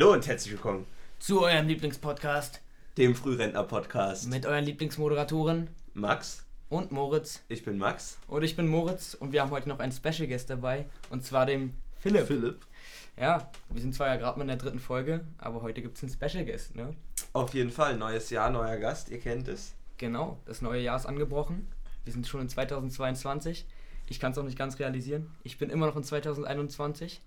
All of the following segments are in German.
Hallo und herzlich willkommen zu eurem Lieblingspodcast dem Frührentner-Podcast. mit euren Lieblingsmoderatoren Max, und Moritz. ich bin Max. Und ich bin Moritz und wir haben heute noch einen Special Guest dabei und zwar dem Philipp. Philipp. Ja, wir sind zwar ja gerade mal in der dritten Folge, aber heute gibt es einen Special Guest, ne? Auf jeden Fall, neues Jahr, neuer Gast, ihr kennt es. Genau, das neue Jahr ist angebrochen. Wir sind schon in 2022. Ich kann es auch nicht ganz realisieren. Ich bin immer noch in 2021.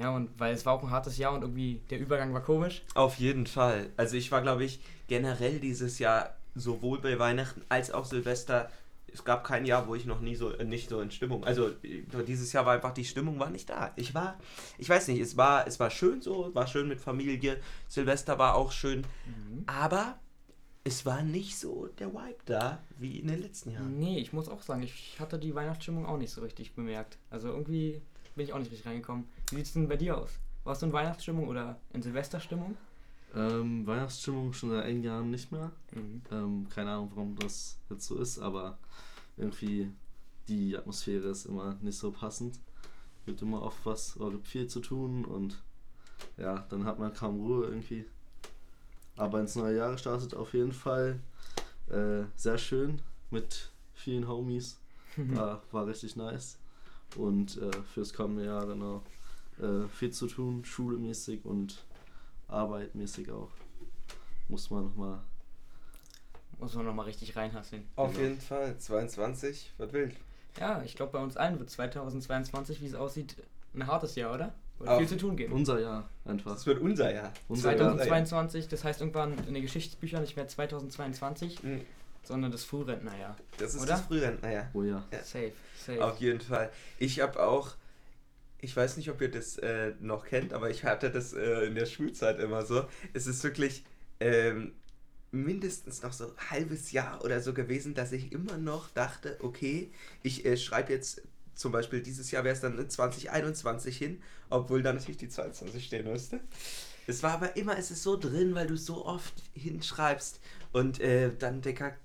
Ja, und weil es war auch ein hartes Jahr und irgendwie der Übergang war komisch. Auf jeden Fall. Also ich war, glaube ich, generell dieses Jahr sowohl bei Weihnachten als auch Silvester. Es gab kein Jahr, wo ich noch nie so nicht so in Stimmung. Also äh, dieses Jahr war einfach die Stimmung war nicht da. Ich war, ich weiß nicht, es war es war schön so, war schön mit Familie. Silvester war auch schön, aber es war nicht so der Vibe da wie in den letzten Jahren. Nee, ich muss auch sagen, ich hatte die Weihnachtsstimmung auch nicht so richtig bemerkt. Also irgendwie bin ich auch nicht richtig reingekommen. Wie sieht es denn bei dir aus? Warst du in Weihnachtsstimmung oder in Silvesterstimmung? Ähm, Weihnachtsstimmung schon seit einigen Jahren nicht mehr. Mhm. Ähm, keine Ahnung, warum das jetzt so ist, aber irgendwie die Atmosphäre ist immer nicht so passend. Gibt immer oft was, oder gibt viel zu tun und ja, dann hat man kaum Ruhe irgendwie. Aber ins neue Jahr gestartet auf jeden Fall äh, sehr schön mit vielen Homies. War, war richtig nice. Und äh, fürs kommende Jahr auch äh, viel zu tun, schulmäßig und arbeitmäßig auch. Muss man nochmal. Muss man nochmal richtig reinhasseln. Auf Genau. jeden Fall 22 wird wild. Ja, ich glaube bei uns allen wird 2022, wie es aussieht, ein hartes Jahr, oder? Wird viel zu tun geben. Unser Jahr einfach. Das wird unser Jahr. Unser Jahr. 2022, das heißt irgendwann in den Geschichtsbüchern nicht mehr 2022, Mhm. sondern das Frührentnerjahr. Das ist Oder? das Frührentnerjahr. Oh ja. Ja. Safe, safe. Auf jeden Fall. Ich habe auch, ich weiß nicht, ob ihr das äh, noch kennt, aber ich hatte das äh, in der Schulzeit immer so. Es ist wirklich ähm, mindestens noch so ein halbes Jahr oder so gewesen, dass ich immer noch dachte, okay, ich äh, schreibe jetzt zum Beispiel dieses Jahr wäre es dann 2021 hin, obwohl dann natürlich die 22 stehen müsste. Es war aber immer, es ist so drin, weil du so oft hinschreibst und äh, dann, Dicker,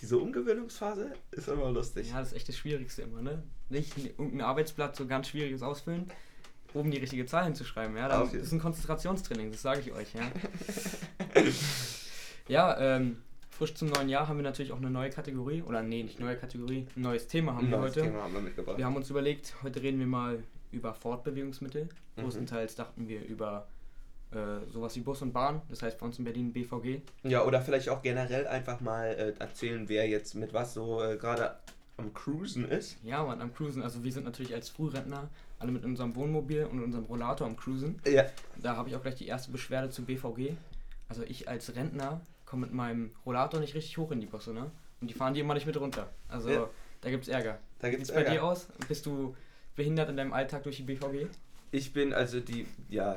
diese Umgewöhnungsphase ist immer lustig. Ja, das ist echt das Schwierigste immer, ne? Nicht irgendein Arbeitsblatt so ganz schwieriges ausfüllen, oben die richtige Zahl hinzuschreiben, ja? Das ist ein Konzentrationstraining, das sage ich euch, ja. ja, ähm, frisch zum neuen Jahr haben wir natürlich auch eine neue Kategorie, oder nee, nicht neue Kategorie, ein neues Thema haben Ein wir neues heute. Thema haben wir mitgebracht. Wir haben uns überlegt, heute reden wir mal über Fortbewegungsmittel. Mhm. Größtenteils dachten wir über äh, sowas wie Bus und Bahn, das heißt bei uns in Berlin BVG. Ja, oder vielleicht auch generell einfach mal äh, erzählen, wer jetzt mit was so äh, gerade am Cruisen ist. Ja, man, am Cruisen, also wir sind natürlich als Frührentner alle mit unserem Wohnmobil und unserem Rollator am Cruisen. Ja. Da habe ich auch gleich die erste Beschwerde zum BVG. Also ich als Rentner komme mit meinem Rollator nicht richtig hoch in die Busse, ne? Und die fahren die immer nicht mit runter. Also Ja. da gibt es Ärger. Da Wie gibt's sieht's bei Ärger. dir aus? Bist du behindert in deinem Alltag durch die BVG? Ich bin also die, ja,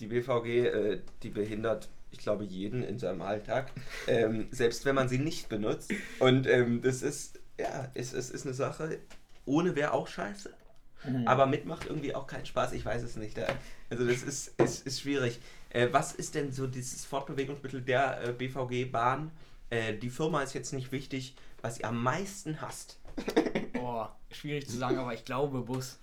die BVG, äh, die behindert, ich glaube, jeden in seinem Alltag. ähm, selbst wenn man sie nicht benutzt. Und ähm, das ist, ja, es, es ist eine Sache, ohne wäre auch scheiße. Aber mit macht irgendwie auch keinen Spaß, ich weiß es nicht. äh. Also das ist, ist, ist schwierig. Äh, was ist denn so dieses Fortbewegungsmittel der äh, BVG Bahn? Äh, die Firma ist jetzt nicht wichtig, was ihr am meisten hasst. Boah, schwierig zu sagen, aber ich glaube Bus.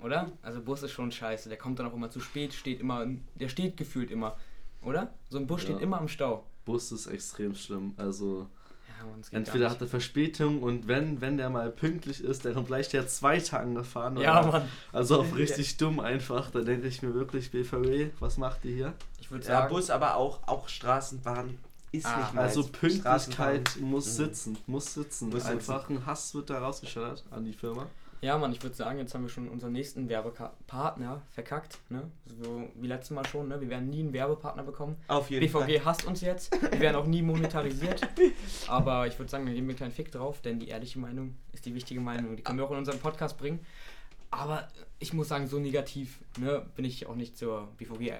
Oder? Also Bus ist schon scheiße. Der kommt dann auch immer zu spät, steht immer, der steht gefühlt immer. Oder? So ein Bus Ja. steht immer im Stau. Bus ist extrem schlimm. Also Ja, entweder hat er Verspätung und wenn, wenn der mal pünktlich ist, der kommt gleich der zweite angefahren. nicht. Ja, oder? Mann. Also auf richtig dumm einfach. Da denke ich mir wirklich, BVW, was macht ihr hier? Ich würde Ja, sagen, Bus, aber auch, auch Straßenbahn ist Ah, nicht meins. Also Pünktlichkeit Straßenbahn. muss Mhm. sitzen, muss sitzen. Muss Einfach ein Hass wird da rausgeschallert an die Firma. Ja, Mann, ich würde sagen, jetzt haben wir schon unseren nächsten Werbepartner verkackt. Ne? So wie letztes Mal schon. Ne? Wir werden nie einen Werbepartner bekommen. Auf jeden BVG Fall. hasst uns jetzt. Wir werden auch nie monetarisiert. Aber ich würde sagen, wir geben einen kleinen Fick drauf, denn die ehrliche Meinung ist die wichtige Meinung. Die können wir auch in unseren Podcast bringen. Aber ich muss sagen, so negativ ne, bin ich auch nicht zur BVG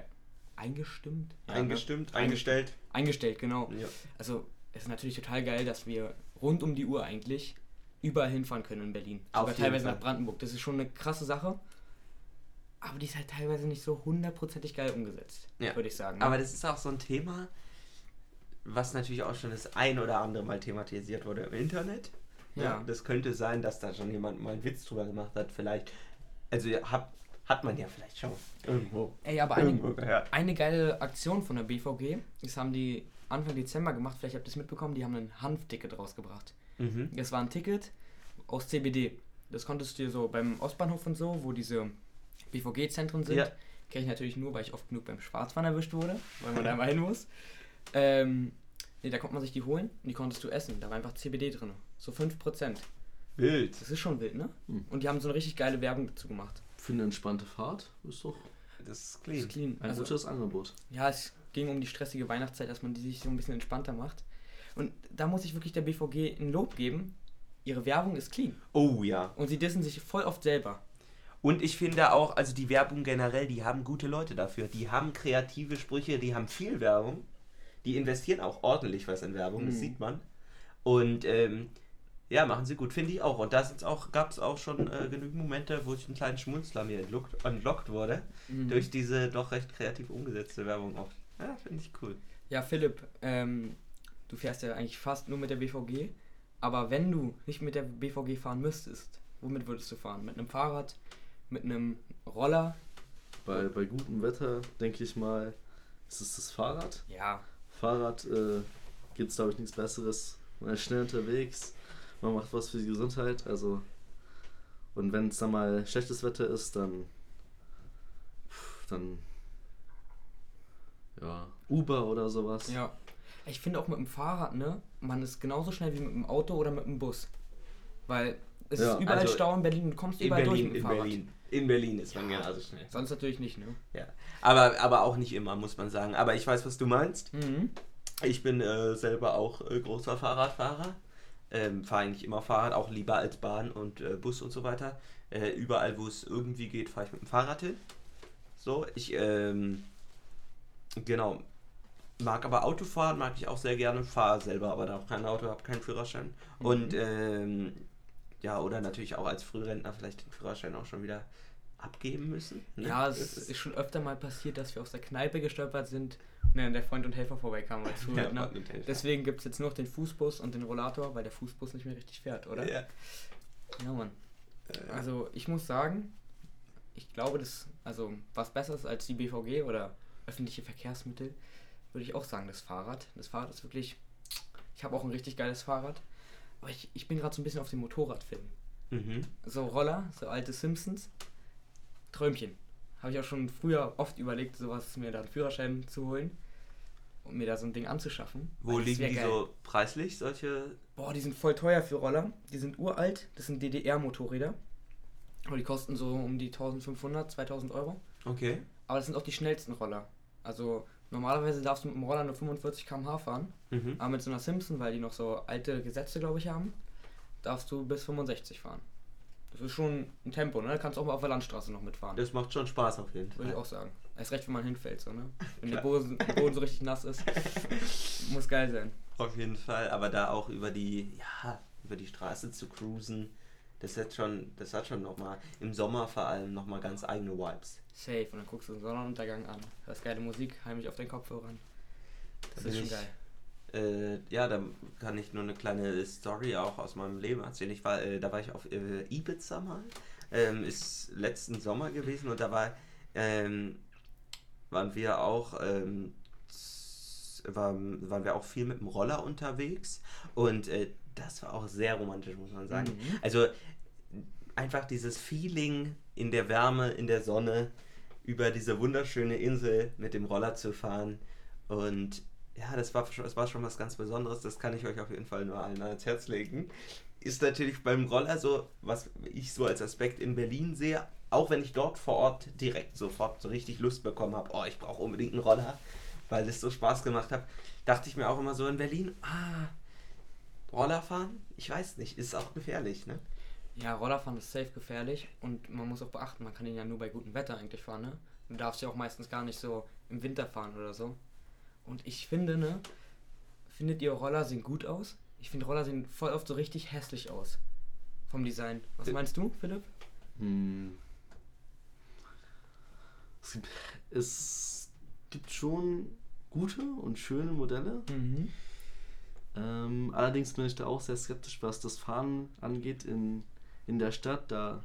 eingestimmt. Ja, ne? Eingestimmt, eingestellt. Eingestellt, genau. Ja. Also es ist natürlich total geil, dass wir rund um die Uhr eigentlich überall hinfahren können in Berlin. Auf Sogar teilweise Fall. nach Brandenburg. Das ist schon eine krasse Sache. Aber die ist halt teilweise nicht so hundertprozentig geil umgesetzt, Ja. würde ich sagen. ne? Aber das ist auch so ein Thema, was natürlich auch schon das ein oder andere Mal thematisiert wurde im Internet. Ja. Ja. Das könnte sein, dass da schon jemand mal einen Witz drüber gemacht hat. Vielleicht, also habt hat man ja vielleicht schon irgendwo. Ey, aber eine, irgendwo gehört. eine geile Aktion von der BVG, das haben die Anfang Dezember gemacht, vielleicht habt ihr es mitbekommen, die haben ein Hanfticket rausgebracht. Mhm. Das war ein Ticket aus CBD. Das konntest du dir so beim Ostbahnhof und so, wo diese BVG-Zentren sind, Ja. kenne ich natürlich nur, weil ich oft genug beim Schwarzfahren erwischt wurde, weil man da immer hin muss. Ähm, nee, da konnte man sich die holen und die konntest du essen. Da war einfach CBD drin. So 5%. Wild. Das ist schon wild, ne? Hm. Und die haben so eine richtig geile Werbung dazu gemacht. Für eine entspannte Fahrt ist doch Das ist Das clean. ist clean. ein Also, gutes Angebot. ja, es ging um die stressige Weihnachtszeit, dass man die sich so ein bisschen entspannter macht. Und da muss ich wirklich der BVG ein Lob geben. Ihre Werbung ist clean. Oh ja. Und sie dissen sich voll oft selber. Und ich finde auch, also die Werbung generell, die haben gute Leute dafür. Die haben kreative Sprüche, die haben viel Werbung. Die investieren auch ordentlich was in Werbung, das Mhm. sieht man. Und ähm, ja, machen sie gut, finde ich auch. Und da auch, gab es auch schon äh, genügend Momente, wo ich einen kleinen Schmunzler mir entlockt, entlockt wurde. Mhm. Durch diese doch recht kreativ umgesetzte Werbung auch. Ja, finde ich cool. Ja, Philipp, ähm, du fährst ja eigentlich fast nur mit der BVG. Aber wenn du nicht mit der BVG fahren müsstest, womit würdest du fahren? Mit einem Fahrrad? Mit einem Roller? Bei, bei gutem Wetter, denke ich mal, ist es das Fahrrad. Ja. Fahrrad äh, gibt es, glaube ich, nichts Besseres. Man ist schnell unterwegs, man macht was für die Gesundheit. Also, und wenn es dann mal schlechtes Wetter ist, dann. pff, dann. Ja, Uber oder sowas. Ja. Ich finde auch mit dem Fahrrad, ne? Man ist genauso schnell wie mit dem Auto oder mit dem Bus. Weil es Ja, ist überall also Stau in Berlin, du kommst überall durch Berlin, mit dem in Fahrrad. Berlin. In Berlin ist man genauso schnell. Sonst natürlich nicht, ne? Ja. Aber, aber auch nicht immer, muss man sagen. Aber ich weiß, was du meinst. Mhm. Ich bin äh, selber auch äh, großer Fahrradfahrer. Ähm, Fahre eigentlich immer Fahrrad, auch lieber als Bahn und äh, Bus und so weiter. Äh, überall, wo es irgendwie geht, fahre ich mit dem Fahrrad hin. So, ich, ähm, genau. Mag aber Autofahren, mag ich auch sehr gerne. Fahre selber aber da auch kein Auto, habe keinen Führerschein. Mhm. Und, ähm, ja, oder natürlich auch als Frührentner vielleicht den Führerschein auch schon wieder abgeben müssen. ne? Ja, es ist, schon öfter mal passiert, dass wir aus der Kneipe gestolpert sind und dann der Freund und Helfer vorbeikam als Ja. Freund und Helfer. Deswegen gibt es jetzt nur noch den Fußbus und den Rollator, weil der Fußbus nicht mehr richtig fährt, oder? Ja. Ja, Mann. Äh, Also ich muss sagen, ich glaube, das, also was besser ist als die BVG oder öffentliche Verkehrsmittel, würde ich auch sagen, das Fahrrad. Das Fahrrad ist wirklich, ich habe auch ein richtig geiles Fahrrad, aber ich, ich bin gerade so ein bisschen auf dem Motorradfilm. mhm. So Roller, so alte Simpsons, Träumchen. Habe ich auch schon früher oft überlegt, sowas mir da einen Führerschein zu holen und mir da so ein Ding anzuschaffen. Wo liegen die geil. so preislich, solche? Boah, die sind voll teuer für Roller. Die sind uralt. Das sind DDR-Motorräder. Aber die kosten so um die 1500, 2000 Euro. Okay. Aber das sind auch die schnellsten Roller. Also normalerweise darfst du mit dem Roller nur 45 km/h fahren. Mhm. Aber mit so einer Simpson, weil die noch so alte Gesetze, glaube ich, haben, darfst du bis 65 fahren. Das ist schon ein Tempo, ne? Da kannst du auch mal auf der Landstraße noch mitfahren. Das macht schon Spaß auf jeden Würde ich Fall. auch sagen. Erst recht, wenn man hinfällt, so, ne? Wenn der. Boden, der Boden so richtig nass ist. Muss geil sein. Auf jeden Fall. Aber da auch über die, ja, über die Straße zu cruisen, das hat schon, das hat schon nochmal, im Sommer vor allem nochmal ganz eigene Vibes. Safe. Und dann guckst du den Sonnenuntergang an. Hörst geile Musik, heimlich auf den Kopfhörern. Das Da ist schon ich- geil. Äh, ja, da kann ich nur eine kleine Story auch aus meinem Leben erzählen. Ich war, äh, da war ich auf äh, Ibiza mal. Ähm, ist letzten Sommer gewesen und da war, ähm, waren wir auch, ähm, waren wir auch viel mit dem Roller unterwegs und äh, das war auch sehr romantisch, muss man sagen. Mhm. Also einfach dieses Feeling in der Wärme, in der Sonne, über diese wunderschöne Insel mit dem Roller zu fahren. Und ja, das war, schon- das war schon was ganz Besonderes. Das kann ich euch auf jeden Fall nur allen ans Herz legen. Ist natürlich beim Roller so, was ich so als Aspekt in Berlin sehe, auch wenn ich dort vor Ort direkt sofort so richtig Lust bekommen habe, oh, ich brauche unbedingt einen Roller, weil es so Spaß gemacht hat, dachte ich mir auch immer so in Berlin, ah, Roller fahren? Ich weiß nicht, ist auch gefährlich, ne? Ja, Rollerfahren ist safe gefährlich und man muss auch beachten, man kann ihn ja nur bei gutem Wetter eigentlich fahren, ne? Du darfst ja auch meistens gar nicht so im Winter fahren oder so. Und ich finde, ne, findet ihr Roller sehen gut aus? Ich finde Roller sehen voll oft so richtig hässlich aus. Vom Design. Was Äh, meinst du, Philipp? Hm. Es gibt, es gibt schon gute und schöne Modelle. Mhm. Ähm, allerdings bin ich da auch sehr skeptisch, was das Fahren angeht in, in der Stadt. Da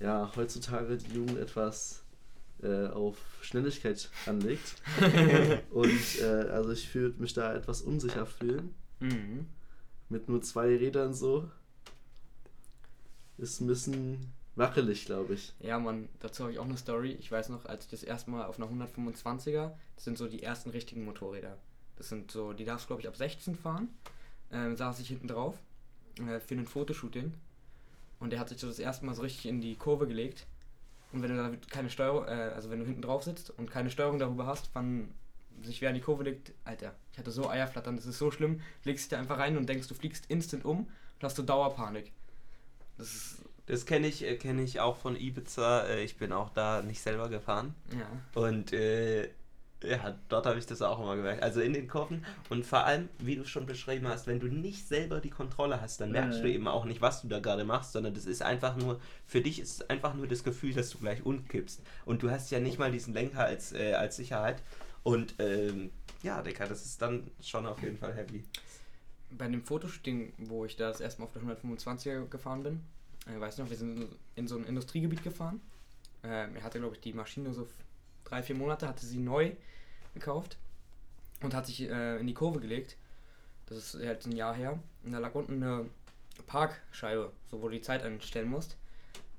ja, heutzutage die Jugend etwas äh, auf Schnelligkeit anlegt. und äh, also ich würde mich da etwas unsicher fühlen. Mhm. Mit nur zwei Rädern so. Ist ein bisschen wackelig, glaube ich. Ja, Mann, dazu habe ich auch eine Story. Ich weiß noch, als ich das erste Mal auf einer 125er, das sind so die ersten richtigen Motorräder. Das sind so, die darfst glaube ich ab 16 fahren. Ähm, saß ich hinten drauf äh, für ein Fotoshooting. Und der hat sich so das erste Mal so richtig in die Kurve gelegt. Und wenn du da keine Steuerung, äh, also wenn du hinten drauf sitzt und keine Steuerung darüber hast, wann sich wer in die Kurve legt, Alter, ich hatte so Eierflattern, das ist so schlimm. Legst dich da einfach rein und denkst, du fliegst instant um und hast du Dauerpanik. Das ist das kenne ich, äh, kenn ich auch von Ibiza. Äh, ich bin auch da nicht selber gefahren. Ja. Und äh, ja, dort habe ich das auch immer gemerkt. Also in den Kurven und vor allem, wie du schon beschrieben hast, wenn du nicht selber die Kontrolle hast, dann merkst Ja, du eben auch nicht, was du da gerade machst, sondern das ist einfach nur, für dich ist es einfach nur das Gefühl, dass du gleich umkippst. Und du hast ja nicht mal diesen Lenker als, äh, als Sicherheit. Und ähm, ja, Digga, das ist dann schon auf jeden Fall heavy. bei dem Fotoshooting, wo ich da das erste Mal auf der 125er gefahren bin, äh, weißt du noch, wir sind in so ein Industriegebiet gefahren. Ähm, er hatte, glaube ich, die Maschine so drei, vier Monate, hatte sie neu gekauft und hat sich äh, in die Kurve gelegt. Das ist jetzt ein Jahr her. Und da lag unten eine Parkscheibe, so wo du die Zeit einstellen musst,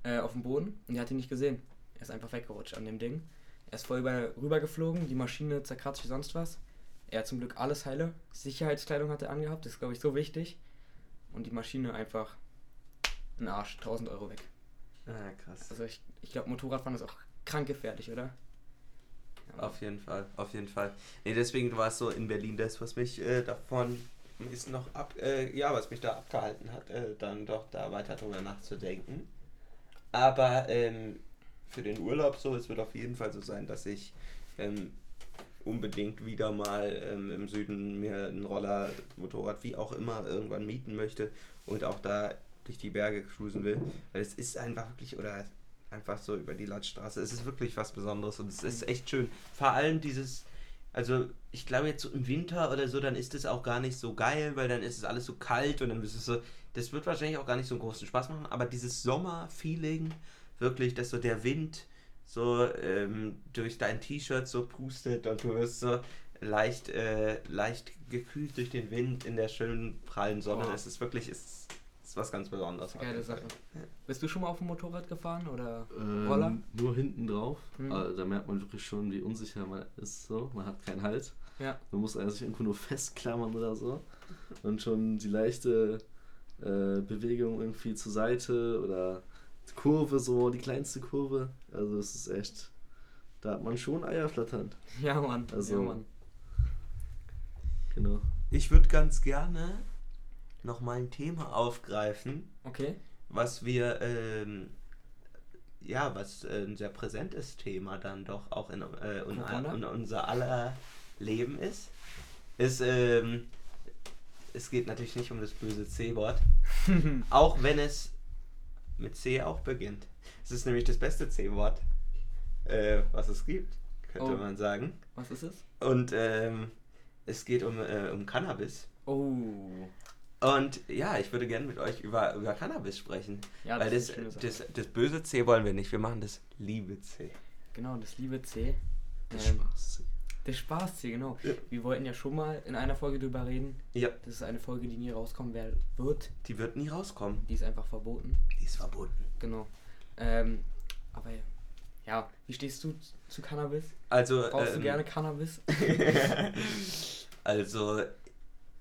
äh, auf dem Boden. Und die hat ihn nicht gesehen. Er ist einfach weggerutscht an dem Ding. Er ist voll über, rüber geflogen, die Maschine zerkratzt wie sonst was. Er hat zum Glück alles heile. Sicherheitskleidung hat er angehabt, das ist glaube ich so wichtig. Und die Maschine einfach ein Arsch, 1000 Euro weg. Ah, krass. Also ich, ich glaube Motorradfahren ist auch krank gefährlich, oder? Auf jeden Fall, auf jeden Fall. Nee, deswegen war es so in Berlin das, was mich äh, davon ist noch ab, äh, ja, was mich da abgehalten hat, äh, dann doch da weiter drüber nachzudenken. Aber ähm, für den Urlaub so, es wird auf jeden Fall so sein, dass ich ähm, unbedingt wieder mal ähm, im Süden mir ein Roller, Motorrad, wie auch immer, irgendwann mieten möchte und auch da durch die Berge cruisen will. Weil es ist einfach wirklich, oder einfach so über die Landstraße, es ist wirklich was Besonderes und es ist echt schön. Vor allem dieses, also ich glaube jetzt so im Winter oder so, dann ist es auch gar nicht so geil, weil dann ist es alles so kalt und dann ist es so, das wird wahrscheinlich auch gar nicht so einen großen Spaß machen, aber dieses Sommer-Feeling, wirklich, dass so der Wind so ähm, durch dein T-Shirt so pustet und du wirst so leicht, äh, leicht gekühlt durch den Wind in der schönen prallen Sonne. Oh. Es ist wirklich, es ist, ist was ganz Besonderes. Geile. Sache. Bist du schon mal auf dem Motorrad gefahren oder Ähm, Roller? Nur hinten drauf. Mhm. Also, da merkt man wirklich schon, wie unsicher man ist. So. Man hat keinen Halt. Ja. Man muss also sich irgendwo nur festklammern oder so. Und schon die leichte äh, Bewegung irgendwie zur Seite oder Kurve, so die kleinste Kurve. Also es ist echt. Da hat man schon Eier flatternd. Ja, Mann. Also- ja, Mann. Genau. Ich würde ganz gerne noch mal ein Thema aufgreifen, Okay. was wir, ähm, ja, was äh, ein sehr präsentes Thema dann doch auch in, äh, Corona? in unser aller Leben ist. Ist, ähm, es geht natürlich nicht um das böse C-Wort, auch wenn es mit C auch beginnt. Es ist nämlich das beste C-Wort, äh, was es gibt, könnte Oh. man sagen. Was ist es? Und ähm, es geht um, äh, um Cannabis. Oh. Und ja, ich würde gerne mit euch über, über Cannabis sprechen. Ja, weil das, schöne Sache. das, das böse C wollen wir nicht, wir machen das liebe C. Genau, das liebe C. Das Ähm, Spaß. Der Spaß C, genau. Ja. Wir wollten ja schon mal in einer Folge drüber reden. Ja, Das ist eine Folge, die nie rauskommen wird. die wird nie rauskommen. Die ist einfach verboten. Die ist verboten. Genau. Ähm, aber ja, wie stehst du zu Cannabis? Also, Brauchst du ähm, gerne Cannabis? also,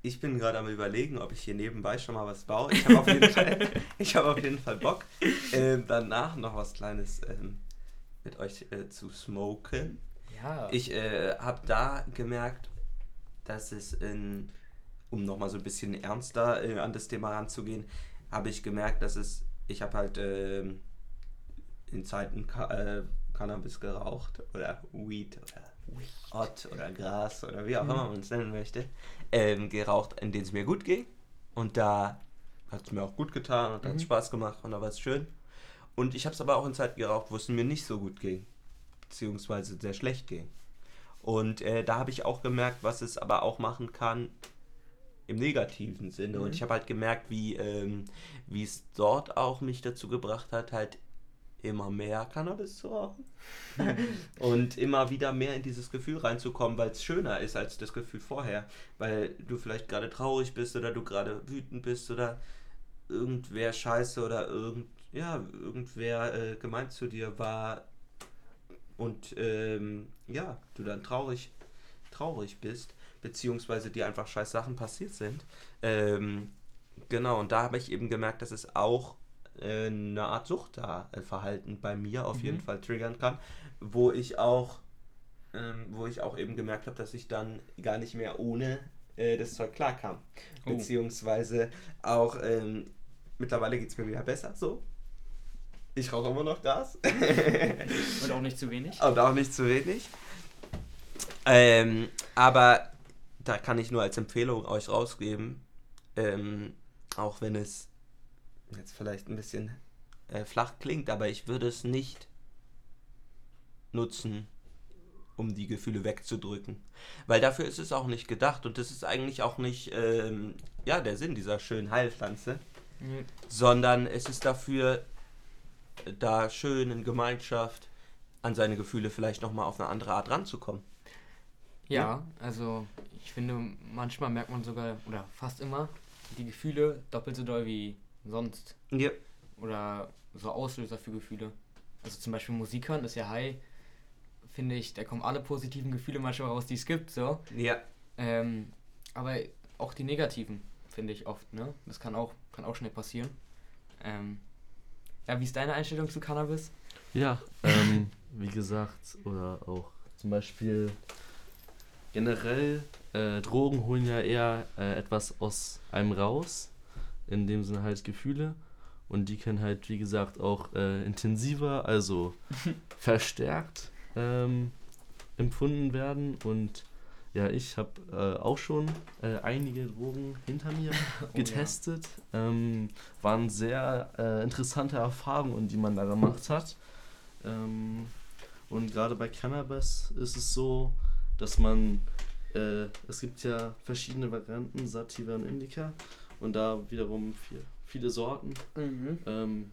ich bin gerade am überlegen, ob ich hier nebenbei schon mal was baue. Ich habe auf, jeden Fall- ich hab auf jeden Fall Bock, ähm, danach noch was Kleines ähm, mit euch äh, zu smoken. Ja. Ich äh, habe da gemerkt, dass es in, um nochmal so ein bisschen ernster äh, an das Thema ranzugehen, habe ich gemerkt, dass es, ich habe halt ähm, in Zeiten Ka äh, Cannabis geraucht oder Weed oder Ott oder Gras oder wie auch Mhm. immer man es nennen möchte, ähm, geraucht, in denen es mir gut ging. Und da hat es mir auch gut getan und hat Mhm. Spaß gemacht und da war es schön. Und ich habe es aber auch in Zeiten geraucht, wo es mir nicht so gut ging, beziehungsweise sehr schlecht ging. Und äh, da habe ich auch gemerkt, was es aber auch machen kann im negativen Sinne. Mhm. Und ich habe halt gemerkt, wie ähm, wie es dort auch mich dazu gebracht hat, halt immer mehr Cannabis zu rauchen. Und immer wieder mehr in dieses Gefühl reinzukommen, weil es schöner ist als das Gefühl vorher, weil du vielleicht gerade traurig bist oder du gerade wütend bist oder irgendwer scheiße oder irgend ja irgendwer äh, gemeint zu dir war und ähm, ja du dann traurig traurig bist beziehungsweise dir einfach scheiß Sachen passiert sind. Ähm, genau und da habe ich eben gemerkt, dass es auch äh, eine Art Suchtverhalten bei mir auf Mhm. jeden Fall triggern kann, wo ich auch, ähm, wo ich auch eben gemerkt habe, dass ich dann gar nicht mehr ohne äh, das Zeug klarkam. Oh. Beziehungsweise auch, ähm, mittlerweile geht es mir wieder besser, so. Ich rauche immer noch Gas. Und auch nicht zu wenig. Und auch nicht zu wenig. Ähm, aber da kann ich nur als Empfehlung euch rausgeben, ähm, auch wenn es jetzt vielleicht ein bisschen äh, flach klingt, aber ich würde es nicht nutzen, um die Gefühle wegzudrücken. Weil dafür ist es auch nicht gedacht und das ist eigentlich auch nicht ähm, ja, der Sinn dieser schönen Heilpflanze, Mhm. sondern es ist dafür, äh, da schön in Gemeinschaft an seine Gefühle vielleicht nochmal auf eine andere Art ranzukommen. Ja, also ich finde, manchmal merkt man sogar, oder fast immer, die Gefühle doppelt so doll wie sonst. Ja. Oder so Auslöser für Gefühle. Also zum Beispiel Musik hören ist ja high, finde ich, da kommen alle positiven Gefühle manchmal raus, die es gibt, so. Ja. Ähm, aber auch die negativen, finde ich oft, ne? Das kann auch, kann auch schnell passieren. Ähm, ja, wie ist deine Einstellung zu Cannabis? Ja, ähm, wie gesagt, oder auch zum Beispiel generell, äh, Drogen holen ja eher äh, etwas aus einem raus, in dem Sinne halt Gefühle. Und die können halt, wie gesagt, auch äh, intensiver, also verstärkt ähm, empfunden werden. Und ja, ich habe äh, auch schon äh, einige Drogen hinter mir ja. getestet. Ähm, waren sehr äh, interessante Erfahrungen, die man da gemacht hat. Ähm, und gerade bei Cannabis ist es so, dass man, äh, es gibt ja verschiedene Varianten, Sativa und Indica, und da wiederum viel, viele Sorten. Mhm. Ähm,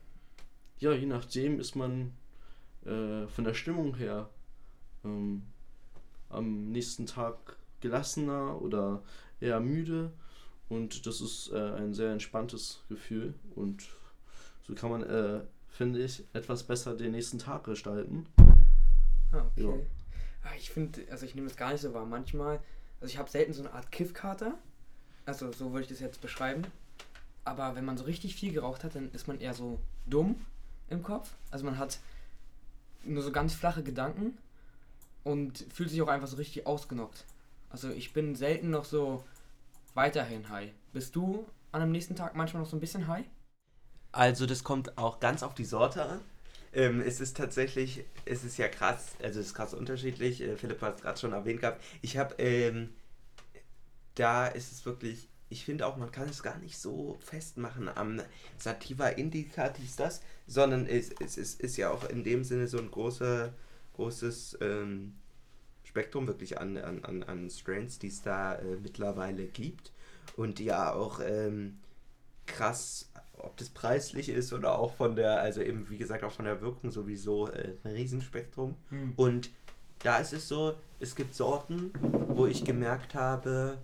ja, je nachdem ist man äh, von der Stimmung her ähm, am nächsten Tag gelassener oder eher müde und das ist äh, ein sehr entspanntes Gefühl und so kann man, äh, finde ich, etwas besser den nächsten Tag gestalten. Ah, okay. Ja. Ah, Ich finde, also ich nehme es gar nicht so wahr. Manchmal, also ich habe selten so eine Art Kiffkater. Also so würde ich das jetzt beschreiben. Aber wenn man so richtig viel geraucht hat, dann ist man eher so dumm im Kopf. Also man hat nur so ganz flache Gedanken und fühlt sich auch einfach so richtig ausgenockt. Also ich bin selten noch so weiterhin high. Bist du an dem nächsten Tag manchmal noch so ein bisschen high? Also das kommt auch ganz auf die Sorte an. Ähm, es ist tatsächlich, es ist ja krass, also es ist krass unterschiedlich. Äh, Philipp hat es gerade schon erwähnt gehabt. Ich habe, ähm, da ist es wirklich, ich finde auch, man kann es gar nicht so festmachen am Sativa Indica, dies, das, sondern es, es, es ist ja auch in dem Sinne so ein großer, großes ähm, Spektrum wirklich an, an, an, an Strains, die es da äh, mittlerweile gibt und die ja auch ähm, krass, ob das preislich ist oder auch von der, also eben wie gesagt auch von der Wirkung sowieso äh, ein Riesenspektrum. Und da ist es so, es gibt Sorten, wo ich gemerkt habe,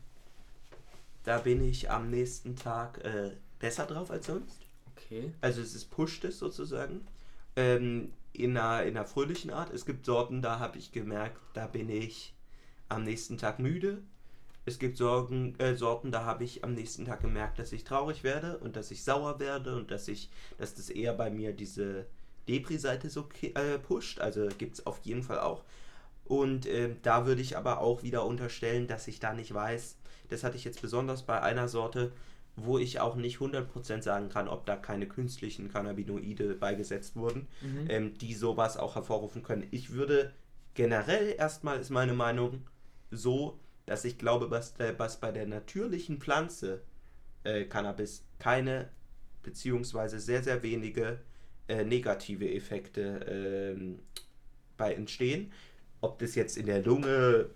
da bin ich am nächsten Tag äh, besser drauf als sonst. Okay. Also es ist pusht es sozusagen. Ähm, in, einer, in einer fröhlichen Art. Es gibt Sorten, da habe ich gemerkt, da bin ich am nächsten Tag müde. Es gibt Sorgen, äh, Sorten, da habe ich am nächsten Tag gemerkt, dass ich traurig werde und dass ich sauer werde und dass ich, dass das eher bei mir diese Depri-Seite so äh, pusht. Also gibt es auf jeden Fall auch. Und ähm, da würde ich aber auch wieder unterstellen, dass ich da nicht weiß, das hatte ich jetzt besonders bei einer Sorte, wo ich auch nicht 100% sagen kann, ob da keine künstlichen Cannabinoide beigesetzt wurden, Mhm. ähm, die sowas auch hervorrufen können. Ich würde generell erstmal ist meine Meinung so, dass ich glaube, was, was bei der natürlichen Pflanze äh, Cannabis keine beziehungsweise sehr, sehr wenige äh, negative Effekte ähm, bei entstehen. Ob das jetzt in der Lunge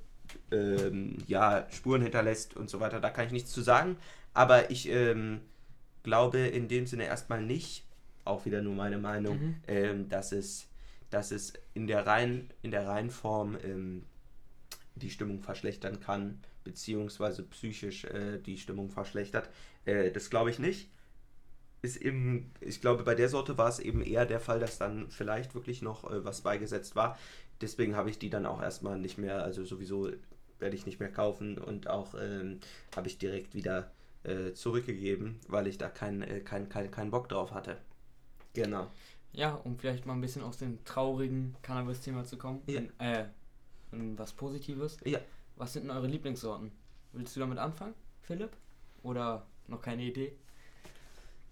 ähm, ja, Spuren hinterlässt und so weiter, da kann ich nichts zu sagen. Aber ich ähm, glaube in dem Sinne erstmal nicht, auch wieder nur meine Meinung, Mhm. ähm, dass es, dass es in der rein in der Reihenform ähm, die Stimmung verschlechtern kann, beziehungsweise psychisch äh, die Stimmung verschlechtert. Äh, das glaube ich nicht. Ist eben, ich glaube, bei der Sorte war es eben eher der Fall, dass dann vielleicht wirklich noch äh, was beigesetzt war. Deswegen habe ich die dann auch erstmal nicht mehr, also sowieso werde ich nicht mehr kaufen und auch ähm, habe ich direkt wieder äh, zurückgegeben, weil ich da keinen äh, kein, kein, kein Bock drauf hatte. Genau. Ja, um vielleicht mal ein bisschen aus dem traurigen Cannabis-Thema zu kommen. Ja. In, äh, in was Positives. Ja. Was sind denn eure Lieblingssorten? Willst du damit anfangen, Philipp? Oder noch keine Idee?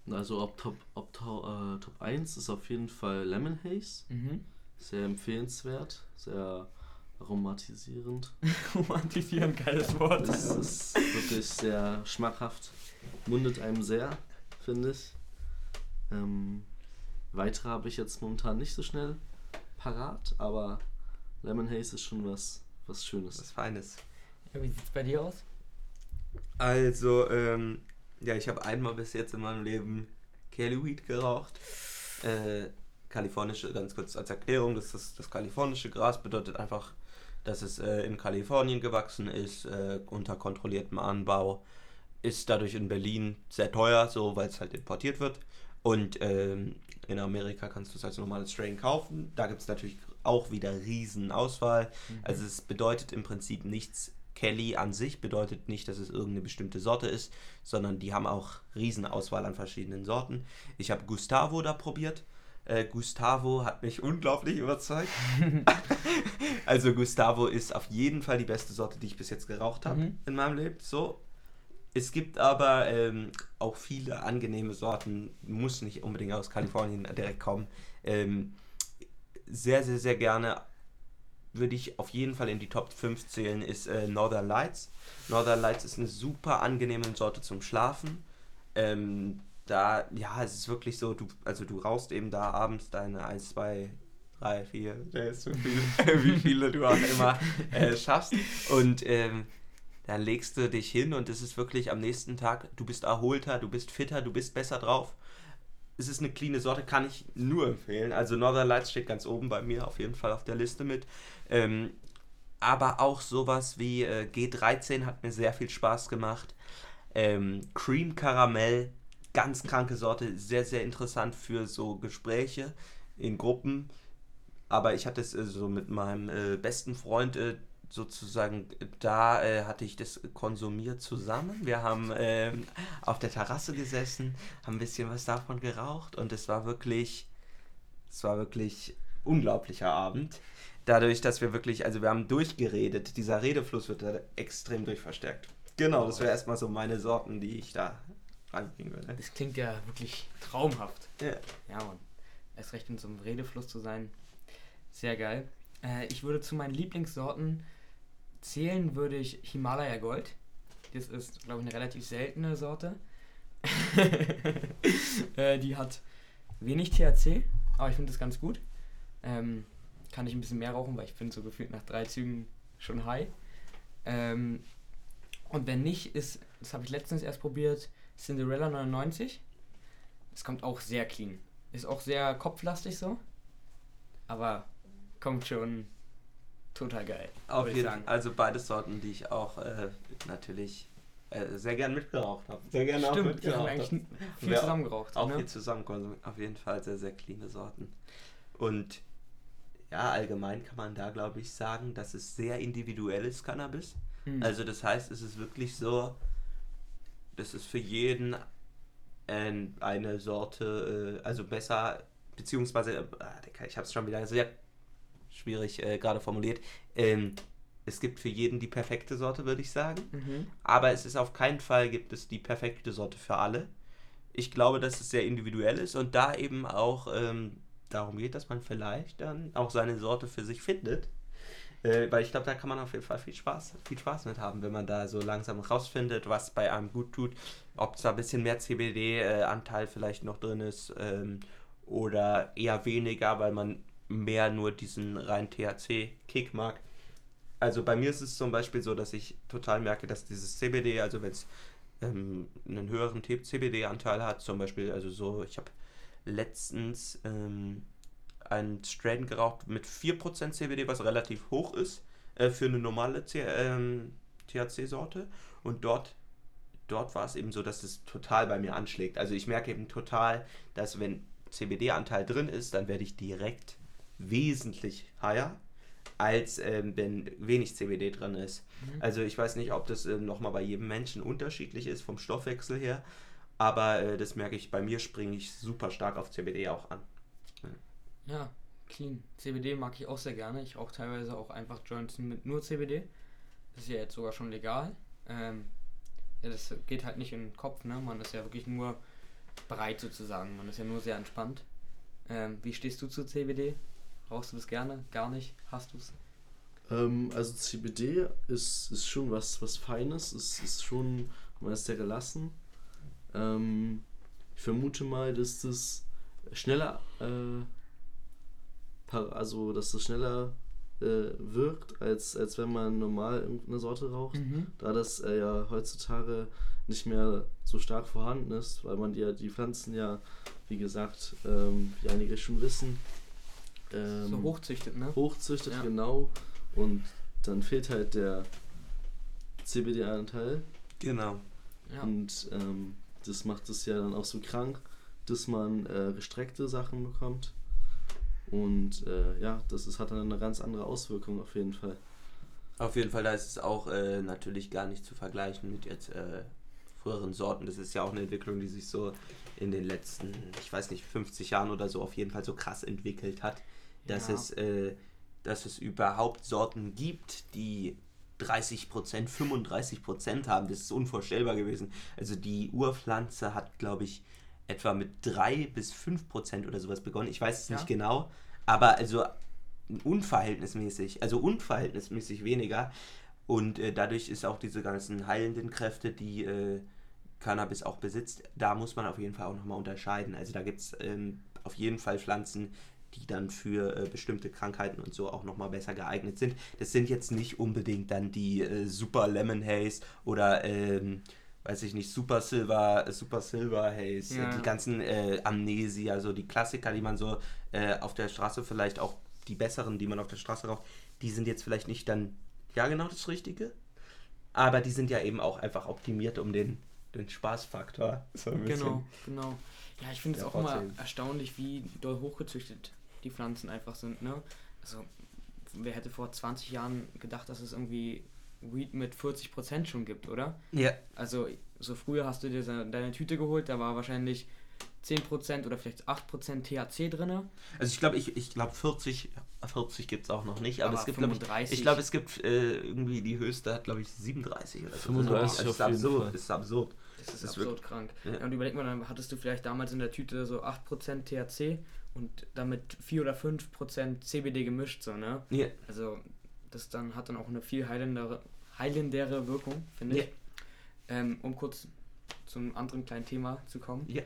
Also ob Top, ob to, äh, Top 1 ist auf jeden Fall Lemon Haze. Mhm. Sehr empfehlenswert, sehr aromatisierend. Romantisieren, geiles Wort. Es ist wirklich sehr schmackhaft. Mundet einem sehr, finde ich. Ähm, weitere habe ich jetzt momentan nicht so schnell parat, aber Lemon Haze ist schon was, was Schönes. Was Feines. Ja, wie sieht's bei dir aus? Also, ähm, ja, ich habe einmal bis jetzt in meinem Leben Kelly Weed geraucht. Äh, kalifornische, ganz kurz als Erklärung, das, das, das kalifornische Gras bedeutet einfach, dass es äh, in Kalifornien gewachsen ist, äh, unter kontrolliertem Anbau. Ist dadurch in Berlin sehr teuer, so weil es halt importiert wird. Und ähm, in Amerika kannst du es als normales Strain kaufen. Da gibt es natürlich auch wieder riesen Auswahl. Also es bedeutet im Prinzip nichts. Kelly an sich bedeutet nicht, dass es irgendeine bestimmte Sorte ist, sondern die haben auch riesen Auswahl an verschiedenen Sorten. Ich habe Gustavo da probiert. Äh, Gustavo hat mich unglaublich überzeugt. also Gustavo ist auf jeden Fall die beste Sorte, die ich bis jetzt geraucht habe Mhm. in meinem Leben. So. Es gibt aber ähm, auch viele angenehme Sorten, muss nicht unbedingt aus Kalifornien direkt kommen. Ähm, sehr, sehr, sehr gerne würde ich auf jeden Fall in die Top 5 zählen, ist äh, Northern Lights. Northern Lights ist eine super angenehme Sorte zum Schlafen. Ähm, da, ja, es ist wirklich so, du, also du rauchst eben da abends deine 1, 2, 3, 4, der ist so viel, wie viele du auch immer äh, schaffst. Und ähm, dann legst du dich hin und es ist wirklich am nächsten Tag, du bist erholter, du bist fitter, du bist besser drauf. Es ist eine cleane Sorte, kann ich nur empfehlen. Also Northern Lights steht ganz oben bei mir auf jeden Fall auf der Liste mit. Ähm, aber auch sowas wie äh, G13 hat mir sehr viel Spaß gemacht. Ähm, Cream Karamell, ganz kranke Sorte, sehr, sehr interessant für so Gespräche in Gruppen. Aber ich hatte es äh, so mit meinem äh, besten Freund äh, sozusagen, da äh, hatte ich das konsumiert zusammen. Wir haben ähm, auf der Terrasse gesessen, haben ein bisschen was davon geraucht und es war wirklich, es war wirklich unglaublicher Abend. Dadurch, dass wir wirklich, also wir haben durchgeredet, dieser Redefluss wird da extrem durchverstärkt. Genau, das wäre erstmal so meine Sorten, die ich da reinbringen würde. Das klingt ja wirklich traumhaft. Ja. Ja, Mann. Erst recht in so einem Redefluss zu sein. Sehr geil. Äh, ich würde zu meinen Lieblingssorten zählen, würde ich Himalaya Gold. Das ist, glaube ich, eine relativ seltene Sorte. äh, die hat wenig THC, aber ich finde das ganz gut. Ähm, kann ich ein bisschen mehr rauchen, weil ich bin so gefühlt nach drei Zügen schon high. Ähm, und wenn nicht, ist, das habe ich letztens erst probiert, Cinderella 99. Es kommt auch sehr clean. Ist auch sehr kopflastig so. Aber kommt schon total geil. Auf jeden sagen. Also beide Sorten, die ich auch äh, natürlich äh, sehr gern mitgeraucht habe. Sehr gerne auch Stimmt, wir mitgeraucht haben habe. eigentlich viel Wer- zusammen geraucht. Auch ne? viel zusammen konsumiert. Auf jeden Fall sehr, sehr cleane Sorten. Und ja, allgemein kann man da, glaube ich, sagen, dass es sehr individuelles Cannabis. Hm. Also das heißt, es ist wirklich so, das ist für jeden ein, eine Sorte, äh, also besser, beziehungsweise, äh, ich habe es schon wieder sehr schwierig äh, gerade formuliert. Ähm, es gibt für jeden die perfekte Sorte, würde ich sagen. Mhm. Aber es ist auf keinen Fall gibt es die perfekte Sorte für alle. Ich glaube, dass es sehr individuell ist und da eben auch ähm, darum geht, dass man vielleicht dann auch seine Sorte für sich findet. Äh, weil ich glaube, da kann man auf jeden Fall viel Spaß, viel Spaß mit haben, wenn man da so langsam rausfindet, was bei einem gut tut. Ob da ein bisschen mehr CBD-Anteil vielleicht noch drin ist ähm, oder eher weniger, weil man mehr nur diesen rein THC-Kick mag. Also bei mir ist es zum Beispiel so, dass ich total merke, dass dieses CBD, also wenn es ähm, einen höheren CBD-Anteil hat, zum Beispiel, also so, ich habe letztens ähm, einen Strain geraucht mit 4% CBD, was relativ hoch ist äh, für eine normale ähm, THC-Sorte. Und dort, dort war es eben so, dass es total bei mir anschlägt. Also ich merke eben total, dass wenn CBD-Anteil drin ist, dann werde ich direkt wesentlich higher als ähm, wenn wenig CBD drin ist. Mhm. Also ich weiß nicht, ob das ähm, nochmal bei jedem Menschen unterschiedlich ist vom Stoffwechsel her, aber äh, das merke ich, bei mir springe ich super stark auf CBD auch an. Ja. clean. CBD mag ich auch sehr gerne. Ich rauche teilweise auch einfach Joints mit nur CBD. Das ist ja jetzt sogar schon legal. Ähm, ja, das geht halt nicht in den Kopf, ne? Man ist ja wirklich nur breit sozusagen. Man ist ja nur sehr entspannt. Ähm, wie stehst du zu CBD? Brauchst du das gerne? Gar nicht? Hast du es? Ähm, also CBD ist, ist schon was, was Feines, ist, ist schon, man ist sehr gelassen. Ähm, ich vermute mal, dass das schneller, äh, also dass das schneller äh, wirkt, als, als wenn man normal irgendeine Sorte raucht. Mhm. Da das äh, ja heutzutage nicht mehr so stark vorhanden ist, weil man ja die Pflanzen ja, wie gesagt, ähm, wie einige schon wissen, ähm, so hochzüchtet, ne? Hochzüchtet, ja. genau. Und dann fehlt halt der CBD-Anteil. Genau. Ja. Und ähm, das macht es ja dann auch so krank, dass man äh, gestreckte Sachen bekommt. Und äh, ja, das ist, hat dann eine ganz andere Auswirkung auf jeden Fall. Auf jeden Fall, da ist es auch äh, natürlich gar nicht zu vergleichen mit jetzt äh, früheren Sorten. Das ist ja auch eine Entwicklung, die sich so in den letzten, ich weiß nicht, 50 Jahren oder so auf jeden Fall so krass entwickelt hat dass, ja. es, äh, dass es überhaupt Sorten gibt, die 30%, 35% haben. Das ist unvorstellbar gewesen. Also die Urpflanze hat, glaube ich, etwa mit 3 bis 5% oder sowas begonnen. Ich weiß es ja. nicht genau, aber also unverhältnismäßig, also unverhältnismäßig weniger. Und äh, dadurch ist auch diese ganzen heilenden Kräfte, die äh, Cannabis auch besitzt, da muss man auf jeden Fall auch nochmal unterscheiden. Also da gibt es ähm, auf jeden Fall Pflanzen, die dann für äh, bestimmte Krankheiten und so auch nochmal besser geeignet sind. Das sind jetzt nicht unbedingt dann die äh, Super Lemon Haze oder ähm, weiß ich nicht, Super Silver, Super Silver Haze, ja. die ganzen äh, Amnesia, also die Klassiker, die man so äh, auf der Straße vielleicht auch die besseren, die man auf der Straße raucht, die sind jetzt vielleicht nicht dann ja genau das Richtige, aber die sind ja eben auch einfach optimiert um den, den Spaßfaktor. So genau, genau. Ja, ich finde es auch immer erstaunlich, wie doll hochgezüchtet die Pflanzen einfach sind, ne? Also, wer hätte vor 20 Jahren gedacht, dass es irgendwie Weed mit 40% schon gibt, oder? Ja. Also, so früher hast du dir deine Tüte geholt, da war wahrscheinlich 10% oder vielleicht 8% THC drin. Also ich glaube, ich, ich glaube 40, 40 gibt es auch noch nicht, aber, aber es gibt 35. Ich, ich glaube, es gibt äh, irgendwie die höchste hat glaube ich 37 oder so. 35 das ist absurd, das ist absurd. Das ist, das ist absurd wirklich, krank. Ja. Ja, und überleg mal, dann hattest du vielleicht damals in der Tüte so 8% THC und damit 4 oder 5 Prozent CBD gemischt, so, ne? Ja. Also, das dann hat dann auch eine viel heilendere, heilendere Wirkung, finde ich. Ähm, um kurz zum anderen kleinen Thema zu kommen. Ja.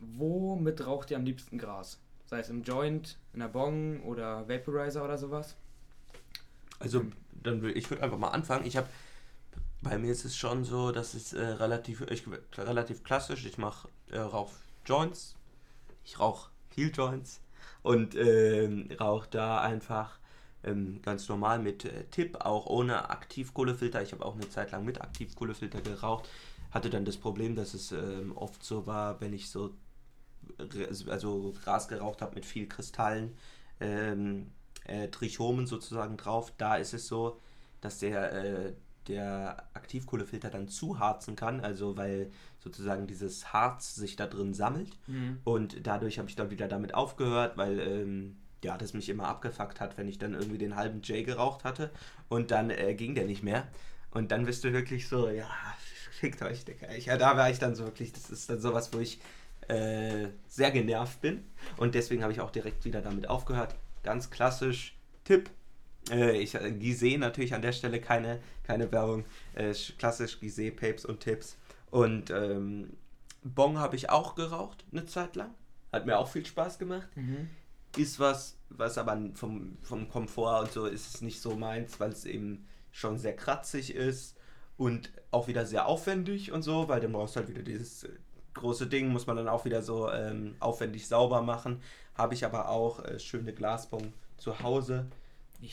Womit raucht ihr am liebsten Gras? Sei es im Joint, in der Bong oder Vaporizer oder sowas? Also, dann will ich würde einfach mal anfangen. Ich habe bei mir ist es schon so, dass es äh, relativ ich, relativ klassisch. Ich mache äh, rauch Joints. Ich rauche Heel Joints und ähm, rauche da einfach ähm, ganz normal mit äh, Tipp, auch ohne Aktivkohlefilter. Ich habe auch eine Zeit lang mit Aktivkohlefilter geraucht. Hatte dann das Problem, dass es ähm, oft so war, wenn ich so also Gras geraucht habe mit viel Kristallen, ähm, äh, Trichomen sozusagen drauf. Da ist es so, dass der äh, der Aktivkohlefilter dann zuharzen kann, also weil sozusagen dieses Harz sich da drin sammelt. Mhm. Und dadurch habe ich dann wieder damit aufgehört, weil ähm, ja, das mich immer abgefuckt hat, wenn ich dann irgendwie den halben J geraucht hatte und dann äh, ging der nicht mehr. Und dann bist du wirklich so, ja, fickt euch, Digga. Ich, ja, da war ich dann so wirklich, das ist dann sowas, wo ich äh, sehr genervt bin. Und deswegen habe ich auch direkt wieder damit aufgehört. Ganz klassisch, Tipp, äh, ich, äh, Gizeh natürlich an der Stelle keine, keine Werbung. Äh, klassisch Gizeh, Papes und Tipps. Und ähm, Bong habe ich auch geraucht, eine Zeit lang. Hat mir auch viel Spaß gemacht. Mhm. Ist was, was aber vom, vom Komfort und so ist es nicht so meins, weil es eben schon sehr kratzig ist und auch wieder sehr aufwendig und so, weil dann brauchst du halt wieder dieses, große Ding, muss man dann auch wieder so ähm, aufwendig sauber machen. Habe ich aber auch äh, schöne Glasbomben zu Hause.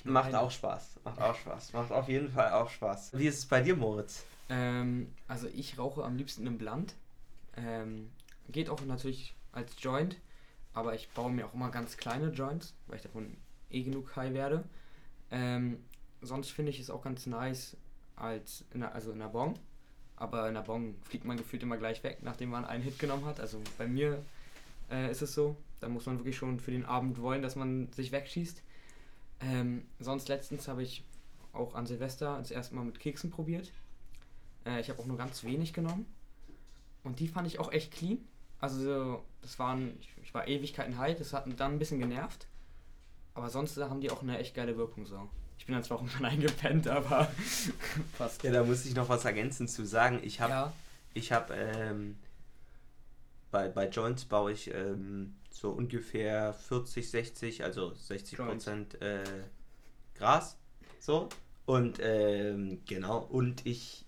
Macht eine. auch Spaß. Macht auch Spaß. Macht auf jeden Fall auch Spaß. Wie ist es bei dir, Moritz? Ähm, also ich rauche am liebsten im Blunt. Ähm, geht auch natürlich als Joint, aber ich baue mir auch immer ganz kleine Joints, weil ich davon eh genug high werde. Ähm, sonst finde ich es auch ganz nice als in der, also in der Bong. Aber in der Bong fliegt man gefühlt immer gleich weg, nachdem man einen Hit genommen hat. Also bei mir äh, ist es so. Da muss man wirklich schon für den Abend wollen, dass man sich wegschießt. Ähm, sonst letztens habe ich auch an Silvester das erste Mal mit Keksen probiert. Äh, ich habe auch nur ganz wenig genommen. Und die fand ich auch echt clean. Also so, das waren, ich, war Ewigkeiten high, das hat dann ein bisschen genervt. Aber sonst haben die auch eine echt geile Wirkung so. Ich bin dann zwar auch irgendwann eingepennt, aber passt. Ja, da muss ich noch was ergänzend zu sagen. Ich habe Ja, Ich habe ähm, bei, bei Joints baue ich ähm, so ungefähr 40, 60, also 60 Prozent äh, Gras. So. Und ähm, genau, und ich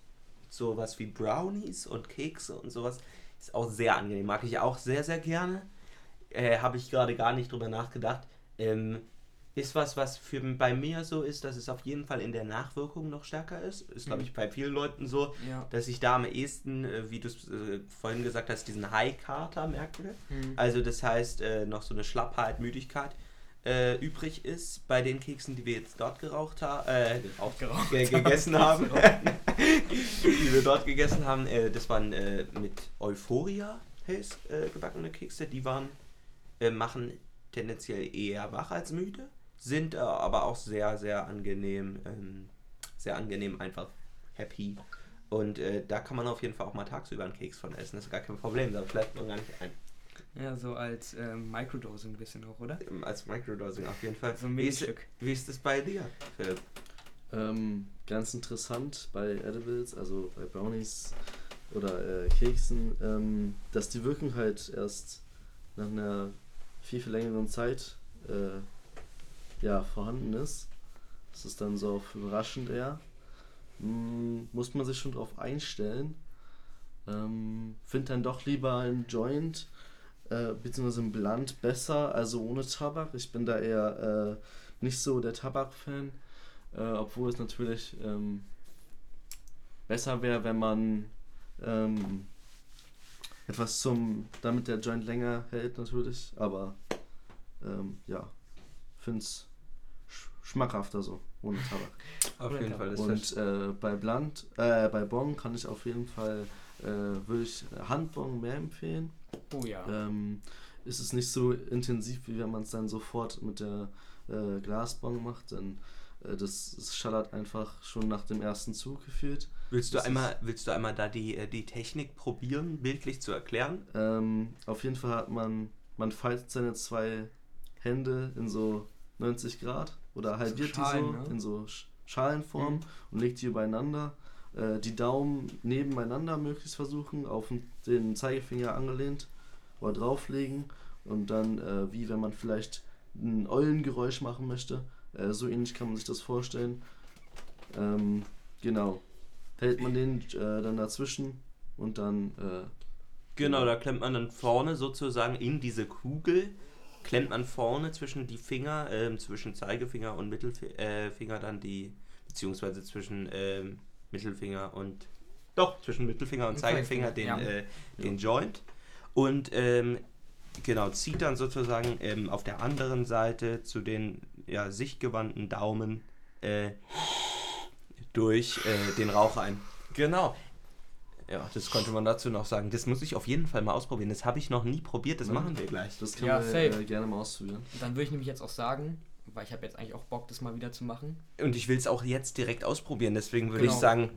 sowas wie Brownies und Kekse und sowas ist auch sehr angenehm. Mag ich auch sehr, sehr gerne. Äh, habe ich gerade gar nicht drüber nachgedacht. Ähm, ist was, was für bei mir so ist, dass es auf jeden Fall in der Nachwirkung noch stärker ist. Ist, glaube Mhm. ich, bei vielen Leuten so ja. dass ich da am ehesten, äh, wie du es äh, vorhin gesagt hast, diesen High-Kater merke. Hm. Also das heißt, äh, noch so eine Schlappheit, Müdigkeit äh, übrig ist bei den Keksen, die wir jetzt dort geraucht haben, äh, geraucht, Geraucht haben. gegessen haben, die wir dort gegessen haben. Äh, das waren äh, mit Euphoria Haze äh, gebackene Kekse. Die waren, äh, machen tendenziell eher wach als müde, sind äh, aber auch sehr, sehr angenehm, ähm, sehr angenehm einfach happy. Und äh, da kann man auf jeden Fall auch mal tagsüber einen Keks von essen. Das ist gar kein Problem, da bleibt man gar nicht ein. Ja, so als ähm, Microdosing ein bisschen auch, oder? Als Microdosing auf jeden Fall. So ein wie, ist, Milchstück. wie ist das bei dir, Philipp? Ähm, ganz interessant bei Edibles, also bei Brownies oder äh, Keksen, ähm, dass die Wirkung halt erst nach einer viel, viel längeren Zeit äh, ja, vorhanden ist. Das ist dann so auf überraschend eher. Mm, muss man sich schon drauf einstellen. Ähm, Finde dann doch lieber ein Joint äh, beziehungsweise ein Blunt besser, also ohne Tabak. Ich bin da eher äh, nicht so der Tabak-Fan. Äh, obwohl es natürlich ähm, besser wäre, wenn man ähm, etwas zum, damit der Joint länger hält natürlich, aber ähm, ja, finde es sch schmackhafter so, ohne Tabak. Auf jeden Fall. Das Und äh, bei Blunt, äh, bei Bong kann ich auf jeden Fall, äh, würde ich Handbong mehr empfehlen. Oh ja. Ähm, ist es nicht so intensiv, wie wenn man es dann sofort mit der äh, Glasbong macht, denn äh, das, das schallert einfach schon nach dem ersten Zug gefühlt. willst, du das einmal, willst du einmal da die, äh, die Technik probieren, bildlich zu erklären? Ähm, auf jeden Fall hat man, man faltet seine zwei Hände in so 90 Grad oder halbiert Schalen, die so ne? in so Sch- Schalenform Mhm. und legt die übereinander. Äh, die Daumen nebeneinander möglichst versuchen, auf den- den Zeigefinger angelehnt oder drauflegen und dann, äh, wie wenn man vielleicht ein Eulengeräusch machen möchte, äh, so ähnlich kann man sich das vorstellen. Ähm, genau. Hält man den äh, dann dazwischen und dann äh, Genau, da klemmt man dann vorne sozusagen in diese Kugel, klemmt man vorne zwischen die Finger, ähm, zwischen Zeigefinger und Mittelfinger äh, dann die, beziehungsweise zwischen ähm, Mittelfinger und, doch, zwischen Mittelfinger und Zeigefinger, den, ja. äh, den Joint und ähm, genau, zieht dann sozusagen ähm, auf der anderen Seite zu den ja, sichtgewandten Daumen äh, durch äh, den Rauch ein. Genau. Ja, das konnte man dazu noch sagen. Das muss ich auf jeden Fall mal ausprobieren. Das habe ich noch nie probiert. Das Ja. machen wir gleich. Das können Ja, wir safe. äh, gerne mal ausprobieren. Dann würde ich nämlich jetzt auch sagen, weil ich habe jetzt eigentlich auch Bock, das mal wieder zu machen. Und ich will es auch jetzt direkt ausprobieren. Deswegen würde Genau. ich sagen,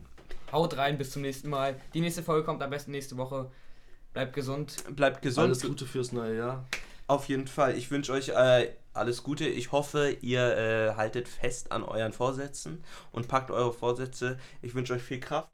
Haut rein, bis zum nächsten Mal. Die nächste Folge kommt am besten nächste Woche. Bleibt gesund. bleibt gesund. Alles Gute fürs neue Jahr. Auf jeden Fall. Ich wünsche euch äh, alles Gute. Ich hoffe, ihr äh, haltet fest an euren Vorsätzen und packt eure Vorsätze. Ich wünsche euch viel Kraft.